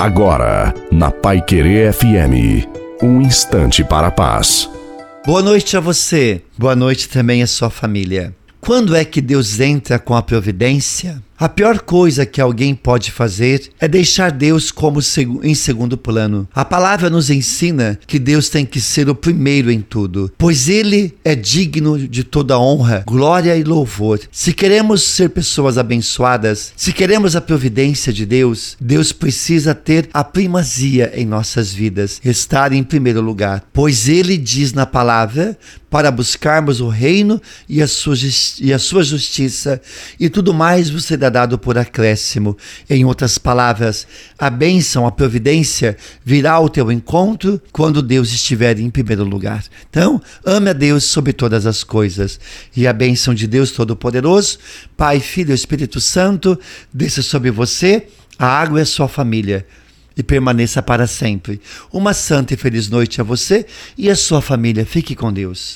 Agora, na Pai Querer FM, um instante para a paz. Boa noite a você, boa noite também à sua família. Quando é que Deus entra com a providência? A pior coisa que alguém pode fazer é deixar Deus como em segundo plano. A palavra nos ensina que Deus tem que ser o primeiro em tudo, pois Ele é digno de toda honra, glória e louvor. Se queremos ser pessoas abençoadas, se queremos a providência de Deus, Deus precisa ter a primazia em nossas vidas, estar em primeiro lugar, pois Ele diz na palavra para buscarmos o reino e a sua, e a sua justiça, e tudo mais você dará dado por acréscimo. Em outras palavras, a bênção, a providência virá ao teu encontro quando Deus estiver em primeiro lugar. Então, ame a Deus sobre todas as coisas. E a bênção de Deus Todo-Poderoso, Pai, Filho e Espírito Santo, desça sobre você, a água a sua família e permaneça para sempre. Uma santa e feliz noite a você e a sua família. Fique com Deus.